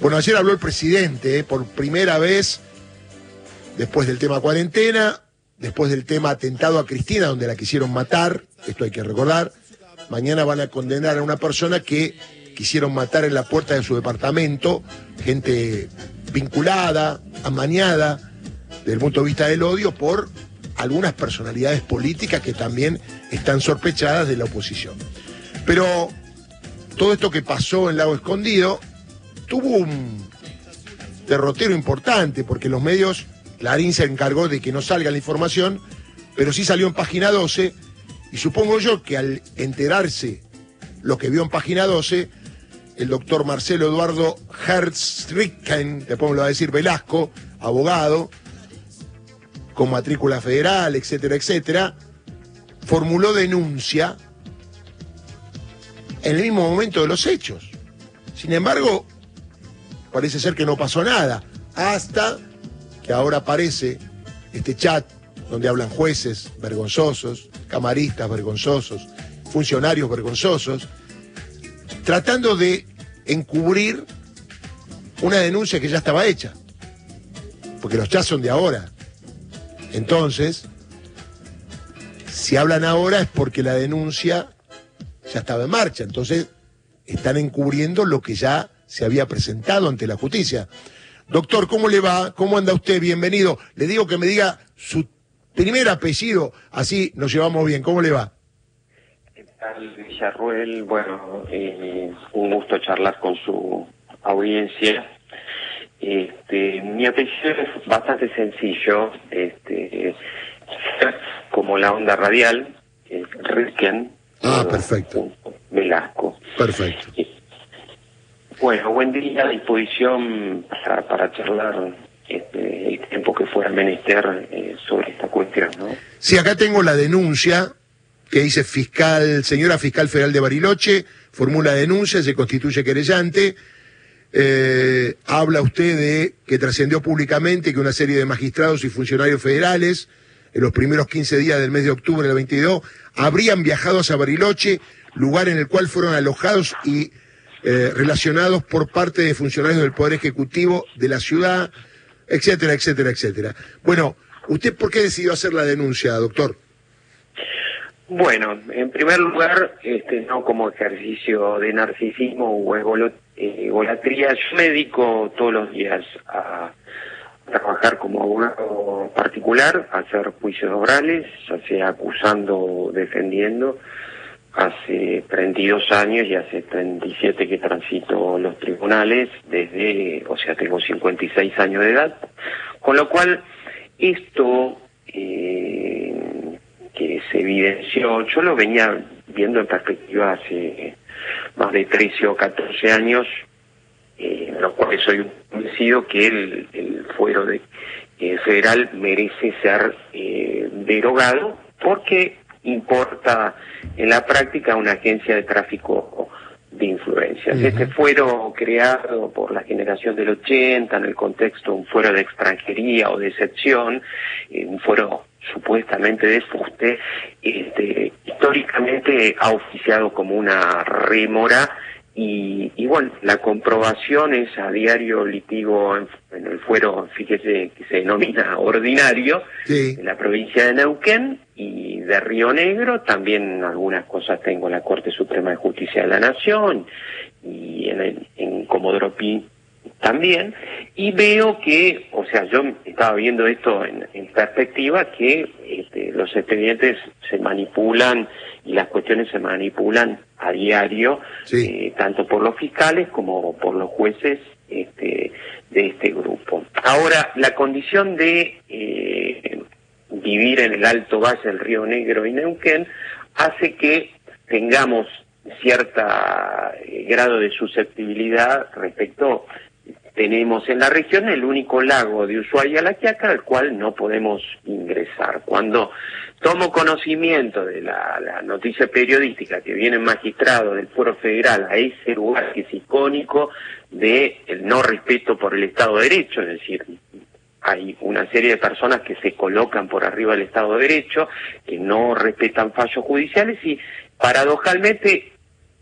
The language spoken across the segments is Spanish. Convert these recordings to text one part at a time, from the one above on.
Bueno, ayer habló el presidente, eh, por primera vez, después del tema cuarentena, después del tema atentado a Cristina, donde la quisieron matar, esto hay que recordar. Mañana van a condenar a una persona que quisieron matar en la puerta de su departamento, gente vinculada, amañada, desde el punto de vista del odio, por algunas personalidades políticas que también están sospechadas de la oposición. Pero todo esto que pasó en Lago Escondido tuvo un derrotero importante, porque los medios, Clarín se encargó de que no salga la información, pero sí salió en página 12, y supongo yo que al enterarse lo que vio en página 12, el doctor Marcelo Eduardo Hertzricken, después me lo va a decir Velasco, abogado, con matrícula federal, etcétera, etcétera, formuló denuncia en el mismo momento de los hechos. Sin embargo, parece ser que no pasó nada, hasta que ahora aparece este chat donde hablan jueces vergonzosos, camaristas vergonzosos, funcionarios vergonzosos, tratando de encubrir una denuncia que ya estaba hecha. Porque los chats son de ahora. Entonces, si hablan ahora es porque la denuncia ya estaba en marcha. Entonces, están encubriendo lo que ya se había presentado ante la justicia. Doctor, ¿cómo le va? ¿Cómo anda usted? Bienvenido. Le digo que me diga su primer apellido, así nos llevamos bien. ¿Cómo le va? ¿Qué tal, Villarruel? Bueno, eh, un gusto charlar con su audiencia. Este, mi apellido es bastante sencillo, este, como la onda radial, es Riken. Ah, perfecto. Velasco. Perfecto. Bueno, buen día a disposición para, para charlar este, el tiempo que fuera menester eh, sobre esta cuestión, ¿no? Sí, acá tengo la denuncia que dice fiscal, señora fiscal federal de Bariloche, formula denuncia, se constituye querellante. Eh, habla usted de que trascendió públicamente que una serie de magistrados y funcionarios federales en los primeros 15 días del mes de octubre del 22 habrían viajado hacia Bariloche, lugar en el cual fueron alojados y eh, relacionados por parte de funcionarios del Poder Ejecutivo de la ciudad, etcétera, etcétera, etcétera. Bueno, ¿usted por qué decidió hacer la denuncia, doctor? Bueno, en primer lugar, este, no como ejercicio de narcisismo o egolatría, yo me todos los días a trabajar como abogado particular, a hacer juicios orales, ya sea acusando o defendiendo. Hace 32 años y hace 37 que transito los tribunales, desde, o sea, tengo 56 años de edad, con lo cual esto eh, que se evidenció, yo lo venía viendo en perspectiva hace más de 13 o 14 años, eh, en lo cual soy convencido que el, el fuero eh, federal merece ser eh, derogado porque importa en la práctica una agencia de tráfico de influencias. Este fuero creado por la generación del 80 en el contexto de un fuero de extranjería o de excepción, un fuero supuestamente de fuste, este, históricamente ha oficiado como una rémora y, y bueno, la comprobación es a diario litigo en, en el fuero, fíjese que se denomina ordinario, Sí. de la provincia de Neuquén y de Río Negro. También algunas cosas tengo en la Corte Suprema de Justicia de la Nación y en, el- en Comodoro Pi también. Y veo que, o sea, yo estaba viendo esto en, en perspectiva, que este, los expedientes se manipulan y las cuestiones se manipulan a diario, Sí. eh, tanto por los fiscales como por los jueces este, de este grupo. Ahora, la condición de eh, vivir en el Alto Valle del Río Negro y Neuquén hace que tengamos cierta eh, grado de susceptibilidad respecto tenemos en la región el único lago de Ushuaia La Quiaca al cual no podemos ingresar. Cuando tomo conocimiento de la, noticia periodística que viene magistrado del Foro Federal a ese lugar que es icónico de el no respeto por el Estado de Derecho, es decir, hay una serie de personas que se colocan por arriba del Estado de Derecho, que no respetan fallos judiciales y paradojalmente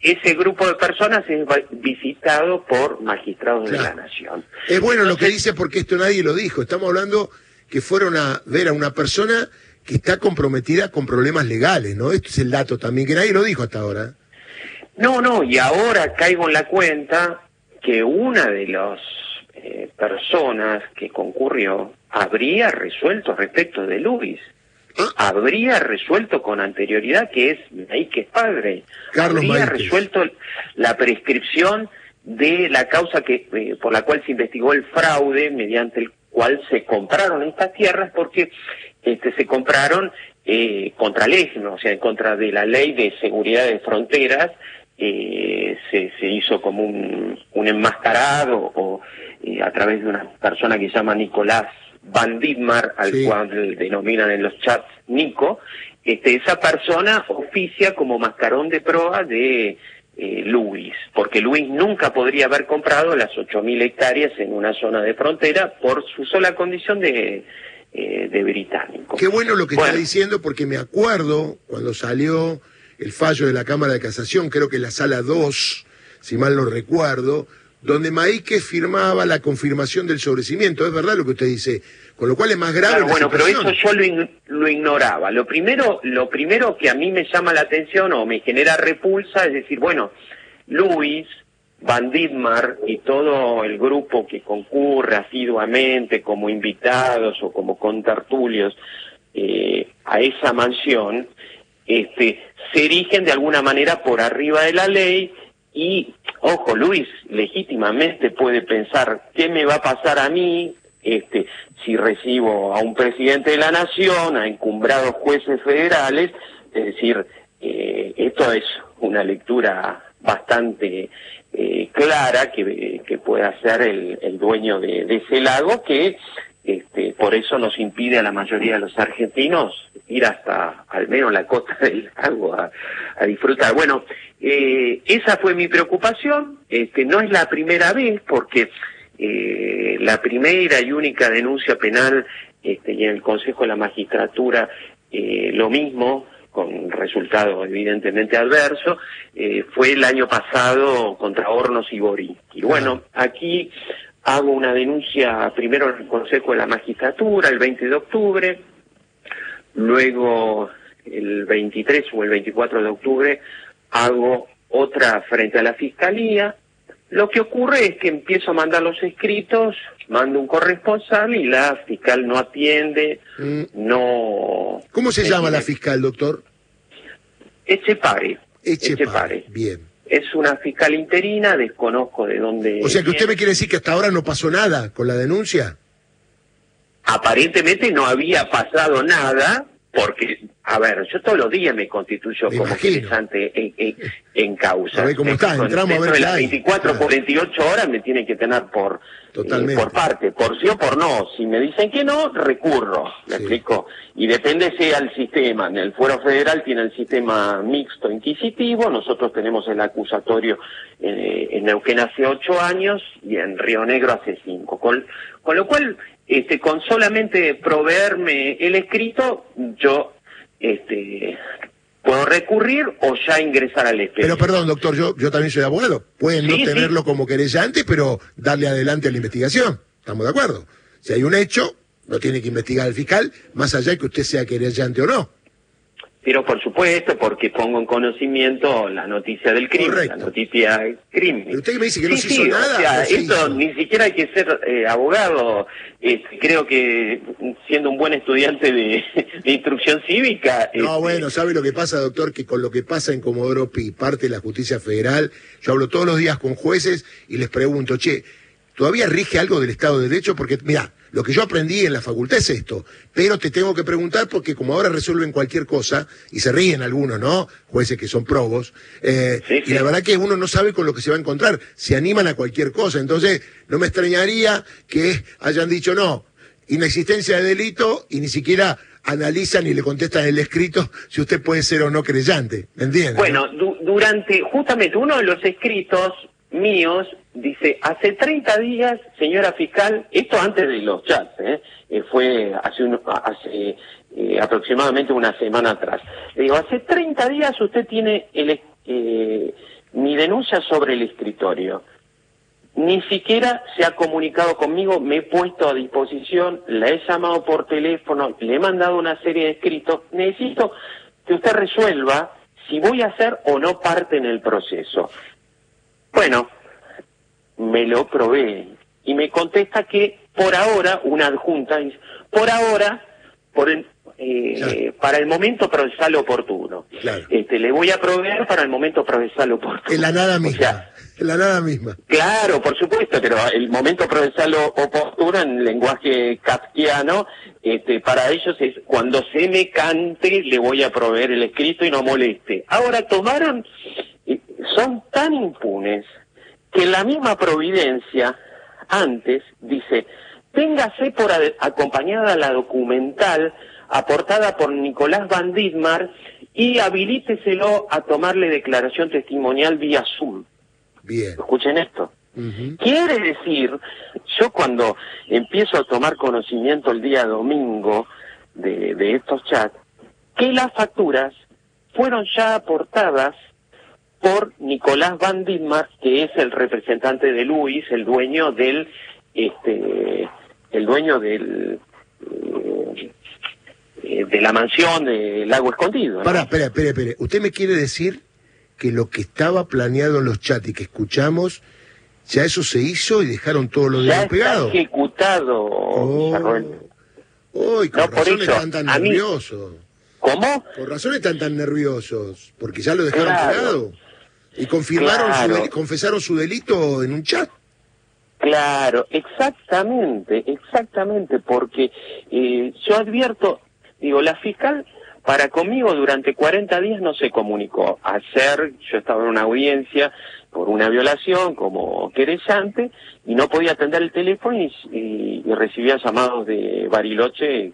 ese grupo de personas es visitado por magistrados de la nación. Es bueno lo que dice porque esto nadie lo dijo. Estamos hablando que fueron a ver a una persona que está comprometida con problemas legales, ¿no? Este es el dato también, que nadie lo dijo hasta ahora. No, no, y ahora caigo en la cuenta que una de las eh, personas que concurrió habría resuelto respecto de Luis. Habría resuelto con anterioridad que es que es padre. Carlos habría resuelto la prescripción de la causa que eh, por la cual se investigó el fraude mediante el cual se compraron estas tierras porque este, se compraron eh, contra ley, o sea, en contra de la ley de seguridad de fronteras, eh, se, se, hizo como un, un enmascarado o a través de una persona que se llama Nicolás Van Dittmar, al cual denominan en los chats Nico, este, esa persona oficia como mascarón de proa de eh, Luis, porque Luis nunca podría haber comprado las 8.000 hectáreas en una zona de frontera por su sola condición de, eh, de británico. Qué bueno lo que está diciendo, porque me acuerdo cuando salió el fallo de la Cámara de Casación, creo que la sala 2, si mal no recuerdo, donde Maike firmaba la confirmación del sobrecimiento. Es verdad lo que usted dice. Con lo cual es más grave. bueno, pero eso yo lo, ignoraba. Lo primero, lo primero que a mí me llama la atención o me genera repulsa es decir, bueno, Luis, Van Dittmar y todo el grupo que concurre asiduamente como invitados o como contertulios eh, a esa mansión, este, se erigen de alguna manera por arriba de la ley y, ojo, Luis legítimamente puede pensar, ¿qué me va a pasar a mí este, si recibo a un presidente de la nación, a encumbrados jueces federales? Es decir, eh, esto es una lectura bastante eh, clara que, que puede hacer el, dueño de, ese lago, que este, por eso nos impide a la mayoría de los argentinos ir hasta al menos la costa del lago a, disfrutar. Bueno, eh, esa fue mi preocupación. Este, no es la primera vez porque eh, la primera y única denuncia penal este, y en el Consejo de la Magistratura eh, lo mismo con resultado evidentemente adverso, eh, fue el año pasado contra Hornos y Borí. Y bueno, aquí hago una denuncia primero en el Consejo de la Magistratura el 20 de octubre, luego el 23 o el 24 de octubre hago otra frente a la Fiscalía. Lo que ocurre es que empiezo a mandar los escritos, mando un corresponsal y la fiscal no atiende, mm. no... ¿Cómo se llama la fiscal, doctor? Echepare. Echepare. Bien. Es una fiscal interina, desconozco de dónde. O sea que usted me quiere decir que hasta ahora no pasó nada con la denuncia. Aparentemente no había pasado nada, porque, a ver, yo todos los días me constituyo como interesante en, en, causa. A ver cómo está, entramos a ver las 24, 48 horas me tiene que tener por, eh, por parte, por sí o por no. Si me dicen que no, recurro, ¿me explico? Y depende sea el sistema. En el Fuero Federal tiene el sistema mixto inquisitivo, nosotros tenemos el acusatorio eh, en Neuquén hace ocho años y en Río Negro hace cinco. Con, con lo cual este, con solamente proveerme el escrito, yo este, puedo recurrir o ya ingresar al expediente. Pero perdón, doctor, yo, yo también soy abogado. Pueden no tenerlo como querellante, pero darle adelante a la investigación. ¿Estamos de acuerdo? Si hay un hecho, lo tiene que investigar el fiscal, más allá de que usted sea querellante o no. Pero por supuesto, porque pongo en conocimiento la noticia del crimen, la noticia del crimen. Usted me dice que no se hizo nada. O sea, esto ni siquiera hay que ser eh, abogado. creo que siendo un buen estudiante de, instrucción cívica. No, este, bueno, ¿sabe lo que pasa, doctor? Que con lo que pasa en Comodoro Pi, parte de la justicia federal, yo hablo todos los días con jueces y les pregunto, che, ¿todavía rige algo del Estado de Derecho? Porque, mira, lo que yo aprendí en la facultad es esto, pero te tengo que preguntar porque como ahora resuelven cualquier cosa, y se ríen algunos, ¿no? Jueces que son probos, eh, y la verdad que uno no sabe con lo que se va a encontrar, se animan a cualquier cosa, entonces no me extrañaría que hayan dicho no, inexistencia de delito y ni siquiera analizan y le contestan el escrito si usted puede ser o no creyente, ¿me entiendes? Bueno, durante justamente uno de los escritos míos dice, hace 30 días, señora fiscal, esto antes de los chats, ¿eh? eh fue hace, eh, aproximadamente una semana atrás. Le digo, hace 30 días usted tiene mi denuncia sobre el escritorio. Ni siquiera se ha comunicado conmigo, me he puesto a disposición, la he llamado por teléfono, le he mandado una serie de escritos. Necesito que usted resuelva si voy a hacer o no parte en el proceso. Bueno, me lo probé y me contesta que por ahora, una adjunta, por ahora, por eh, para el momento procesal oportuno. Este, le voy a proveer para el momento procesal oportuno. En la nada misma. en la nada misma. Claro, por supuesto, pero el momento procesal oportuno en lenguaje kafkiano, este, para ellos es cuando se me cante le voy a proveer el escrito y no moleste. Ahora tomaron, son tan impunes que la misma providencia antes dice, téngase por acompañada la documental aportada por Nicolás Van Dittmar y habilíteselo a tomarle declaración testimonial vía Zoom. Bien. Escuchen esto. Quiere decir, yo cuando empiezo a tomar conocimiento el día domingo de, de estos chats, que las facturas fueron ya aportadas por Nicolás Van Dittmar, que es el representante de Luis, el dueño del, este, el dueño del, eh, de la mansión del Lago Escondido. Para, espera, espera, espera. ¿Usted me quiere decir que lo que estaba planeado en los chats y que escuchamos, ya eso se hizo y dejaron todo lo de pegado? ejecutado, oh. Uy, con razón están tan nerviosos. ¿Cómo? Por razón están tan nerviosos, porque ya lo dejaron pegado. Y confirmaron confesaron su delito en un chat. Claro, exactamente, exactamente, porque eh, yo advierto, digo, la fiscal para conmigo durante 40 días no se comunicó. Ayer yo estaba en una audiencia por una violación como querellante y no podía atender el teléfono y, y recibía llamados de Bariloche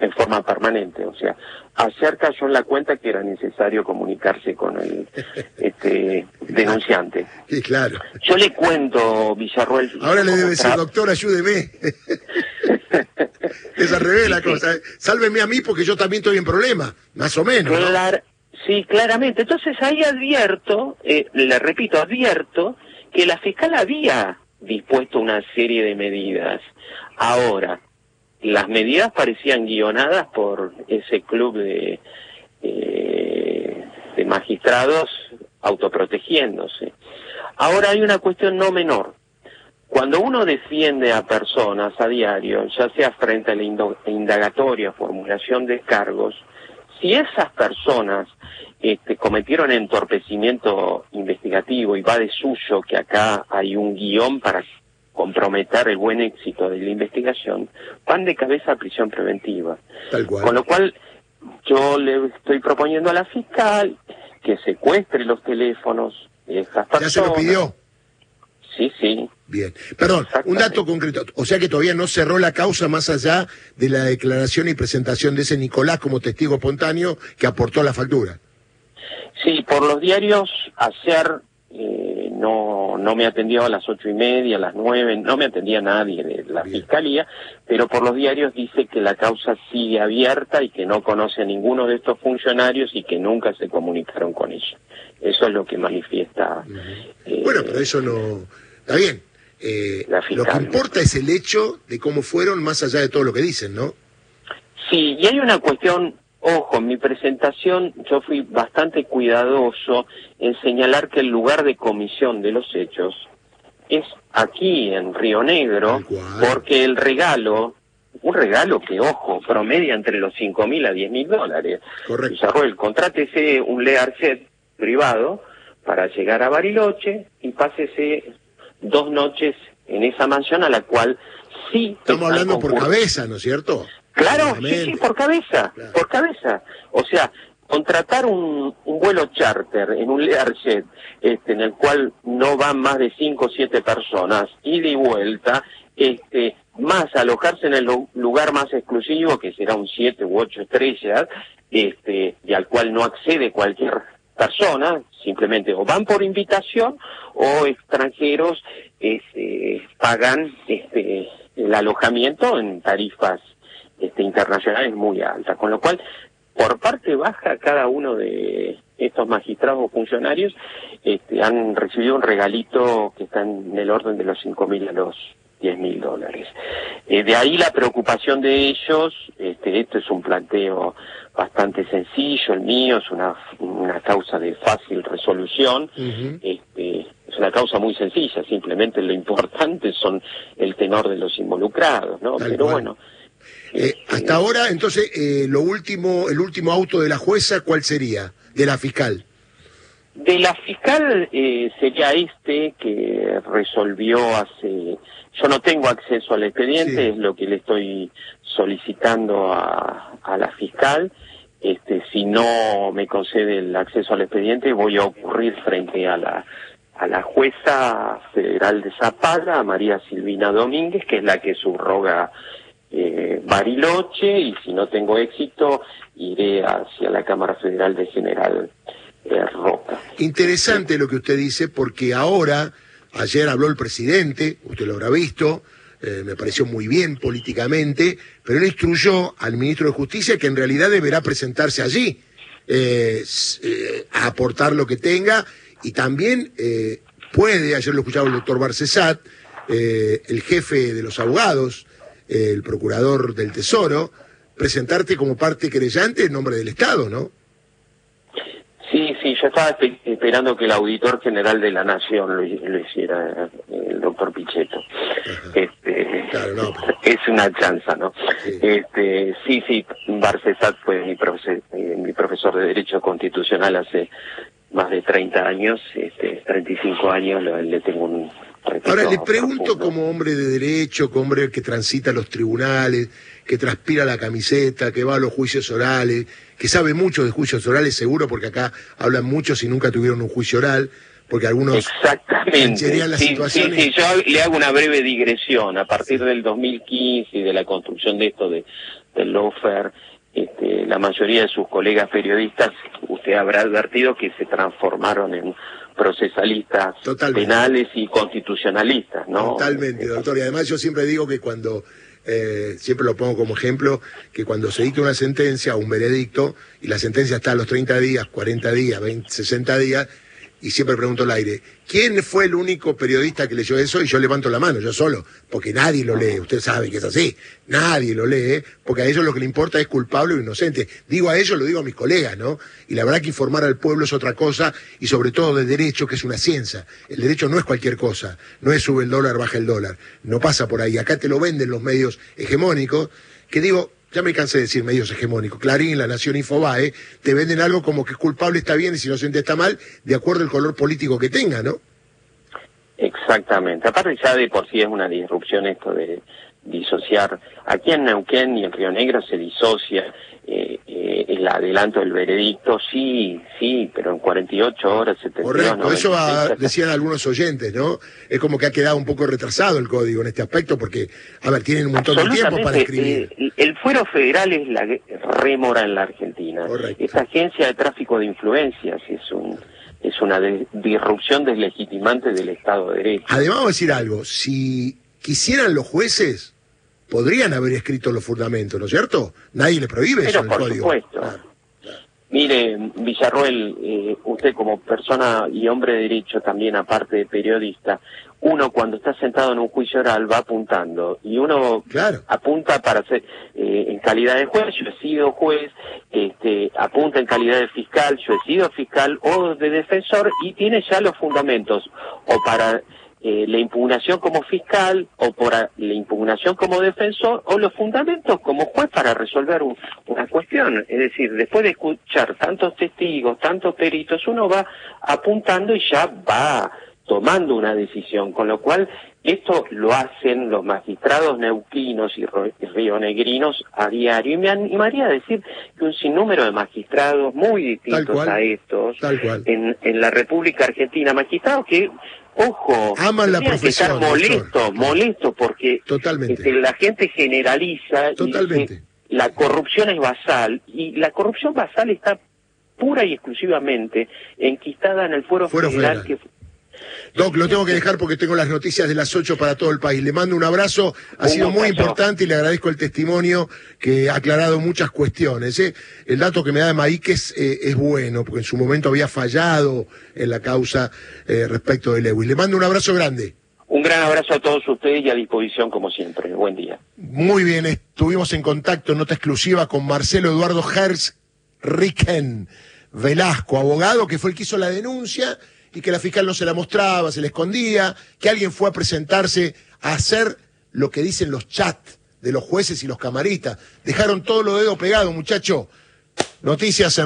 en forma permanente. O sea, ayer cayó en la cuenta que era necesario comunicarse con el este, denunciante. Sí, claro. Yo le cuento, Villarruel. Ahora le debe decir, doctor, ayúdeme. Esa revela cosa. Sálveme a mí porque yo también estoy en problema, más o menos. Sí, claramente. Entonces ahí advierto, eh, le repito, advierto que la fiscal había dispuesto una serie de medidas. Ahora, las medidas parecían guionadas por ese club de, eh, de magistrados autoprotegiéndose. Ahora hay una cuestión no menor. Cuando uno defiende a personas a diario, ya sea frente a la indagatoria, formulación de cargos, si esas personas este, cometieron entorpecimiento investigativo y va de suyo que acá hay un guion para comprometer el buen éxito de la investigación, van de cabeza a prisión preventiva. Con lo cual, yo le estoy proponiendo a la fiscal que secuestre los teléfonos de estas personas. ¿Ya se lo pidió? Sí, sí. Bien. Perdón, un dato concreto. O sea que todavía no cerró la causa más allá de la declaración y presentación de ese Nicolás como testigo espontáneo que aportó la factura. Sí, por los diarios, ayer eh, no, no me atendió a las ocho y media, a las nueve, no me atendía nadie de la fiscalía, pero por los diarios dice que la causa sigue abierta y que no conoce a ninguno de estos funcionarios y que nunca se comunicaron con ella. Eso es lo que manifiesta. Eh, bueno, pero eso no. Está bien. Eh, lo que importa es el hecho de cómo fueron, más allá de todo lo que dicen, ¿no? Sí, y hay una cuestión Ojo, en mi presentación yo fui bastante cuidadoso en señalar que el lugar de comisión de los hechos es aquí en Río Negro, porque el regalo, un regalo que, ojo, promedia entre los cinco mil a diez mil dólares. Correcto. Isabel, contrátese un Learjet privado para llegar a Bariloche y pásese dos noches en esa mansión a la cual sí... Estamos hablando por cabeza, ¿no es cierto? Claro, sí, sí, por cabeza, por cabeza. O sea, contratar un, un vuelo charter en un Learjet, este, en el cual no van más de cinco o siete personas, ida y vuelta, este, más alojarse en el lugar más exclusivo, que será un siete u ocho estrellas, este, y al cual no accede cualquier persona, simplemente o van por invitación o extranjeros este, pagan este, el alojamiento en tarifas este, internacional es muy alta, con lo cual por parte baja cada uno de, estos magistrados o funcionarios este, han recibido un regalito que está en el orden de los cinco mil a los diez mil dólares. Eh, de ahí la preocupación de ellos, este, esto es un planteo bastante sencillo, el mío es una, una causa de fácil resolución, este, es una causa muy sencilla, simplemente lo importante son el tenor de los involucrados, ¿no? Pero bueno. Eh, hasta ahora, entonces, eh, lo último, el último auto de la jueza, ¿cuál sería? De la fiscal. De la fiscal eh, sería este que resolvió hace... Yo no tengo acceso al expediente, es lo que le estoy solicitando a, a la fiscal. Este, si no me concede el acceso al expediente, voy a ocurrir frente a la a la jueza federal de Zapala, María Silvina Domínguez, que es la que subroga eh, Bariloche, y si no tengo éxito, iré hacia la Cámara Federal de General eh, Roca. Interesante lo que usted dice, porque ahora, ayer habló el presidente, usted lo habrá visto, eh, me pareció muy bien políticamente, pero él instruyó al ministro de Justicia que en realidad deberá presentarse allí a aportar lo que tenga y también eh, puede, ayer lo escuchaba el doctor Barcesat, eh, el jefe de los abogados, el procurador del Tesoro, presentarte como parte querellante en nombre del Estado, ¿no? Sí, sí, yo estaba esperando que el auditor general de la Nación lo, hiciera, el doctor Pichetto. Este, Es una chanza, ¿no? Sí. Este, sí, sí, Barcesat fue mi, profesor, eh, mi profesor de Derecho Constitucional hace más de 30 años, este, 35 años, le tengo un... Ahora le pregunto como hombre de derecho, como hombre que transita los tribunales, que transpira la camiseta, que va a los juicios orales, que sabe mucho de juicios orales, seguro, porque acá hablan muchos y nunca tuvieron un juicio oral, porque algunos Exactamente. la sí, Sí, sí, yo le hago una breve digresión. A partir del 2015 y de la construcción de esto de, del lawfare, este, la mayoría de sus colegas periodistas, usted habrá advertido que se transformaron en procesalistas penales y constitucionalistas, ¿no? Totalmente, doctor. Y además yo siempre digo que cuando, eh, siempre lo pongo como ejemplo, que cuando se dicta una sentencia o un veredicto, y la sentencia está a los 30 días, 40 días, 20, 60 días, y siempre pregunto al aire, ¿quién fue el único periodista que leyó eso? Y yo levanto la mano, yo solo, porque nadie lo lee, usted sabe que es así, nadie lo lee, porque a ellos lo que le importa es culpable o inocente. Digo a ellos, lo digo a mis colegas, ¿no? Y la verdad que informar al pueblo es otra cosa, y sobre todo de derecho, que es una ciencia. El derecho no es cualquier cosa, no es sube el dólar, baja el dólar, no pasa por ahí. Acá te lo venden los medios hegemónicos, que digo, ya me cansé de decir medios hegemónicos, Clarín, La Nación, Infobae, te venden algo como que es culpable está bien y si inocente está mal, de acuerdo al color político que tenga, ¿no? Exactamente. Aparte ya de por sí es una disrupción esto de disociar. Aquí en Neuquén y en Río Negro se disocia eh, el adelanto del veredicto, sí, sí, pero en 48 horas, 72, Correcto, eso decían algunos oyentes, ¿no? Es como que ha quedado un poco retrasado el código en este aspecto, porque, a ver, tienen un montón de tiempo para escribir. Eh, el fuero federal es la rémora en la Argentina. Correcto. Esta agencia de tráfico de influencias es un es una disrupción deslegitimante del Estado de Derecho. Además, vamos a decir algo, si quisieran los jueces podrían haber escrito los fundamentos, ¿no es cierto? Nadie le prohíbe eso en el por Supuesto. Mire, Villarroel, eh, usted como persona y hombre de derecho también, aparte de periodista, uno cuando está sentado en un juicio oral va apuntando y uno apunta para ser eh, en calidad de juez, yo he sido juez, este, apunta en calidad de fiscal, yo he sido fiscal o de defensor y tiene ya los fundamentos o para eh, la impugnación como fiscal o por la impugnación como defensor o los fundamentos como juez para resolver una cuestión. Es decir, después de escuchar tantos testigos, tantos peritos, uno va apuntando y ya va tomando una decisión, con lo cual esto lo hacen los magistrados neuquinos y rionegrinos a diario. Y me animaría a decir que un sinnúmero de magistrados muy distintos a estos En, en la República Argentina, magistrados que ojo, aman la profesión. Que molesto, molesto porque este, la gente generaliza y la corrupción es basal y la corrupción basal está pura y exclusivamente enquistada en el fuero, federal, que Doc, lo tengo que dejar porque tengo las noticias de las 8 para todo el país. Le mando un abrazo, ha Un sido muy importante y le agradezco el testimonio que ha aclarado muchas cuestiones. ¿eh? El dato que me da de Maíquez eh, es bueno, porque en su momento había fallado en la causa eh, respecto de Lewis. Le mando un abrazo grande. Un gran abrazo a todos ustedes y a disposición como siempre. Buen día. Muy bien, estuvimos en contacto en nota exclusiva con Marcelo Eduardo Herz Ricken Velasco, abogado que fue el que hizo la denuncia y que la fiscal no se la mostraba, se la escondía, que alguien fue a presentarse a hacer lo que dicen los chats de los jueces y los camaristas. Dejaron todo lo dedo pegado, muchacho. Noticias